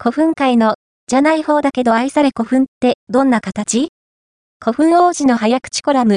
古墳界の、じゃない方だけど愛され古墳ってどんな形？古墳王子の早口コラム、